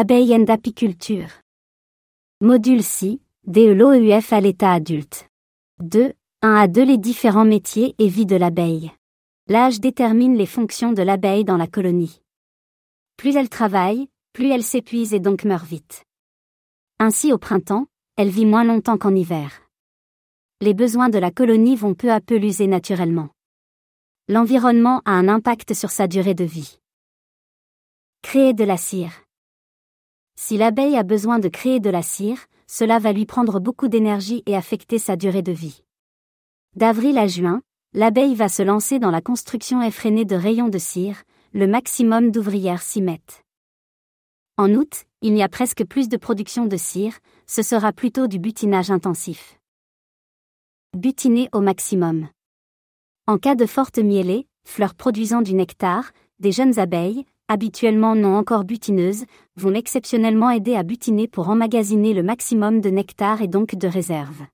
Abeille and apiculture. Module C, DELOEUF à l'état adulte. 2. 1 à 2 Les différents métiers et vie de l'abeille. L'âge détermine les fonctions de l'abeille dans la colonie. Plus elle travaille, plus elle s'épuise et donc meurt vite. Ainsi au printemps, elle vit moins longtemps qu'en hiver. Les besoins de la colonie vont peu à peu l'user naturellement. L'environnement a un impact sur sa durée de vie. Créer de la cire. Si l'abeille a besoin de créer de la cire, cela va lui prendre beaucoup d'énergie et affecter sa durée de vie. D'avril à juin, l'abeille va se lancer dans la construction effrénée de rayons de cire, le maximum d'ouvrières s'y mettent. En août, il n'y a presque plus de production de cire, ce sera plutôt du butinage intensif. Butiner au maximum. En cas de forte mielée, fleurs produisant du nectar, des jeunes abeilles, habituellement non encore butineuses, vont exceptionnellement aider à butiner pour emmagasiner le maximum de nectar et donc de réserve.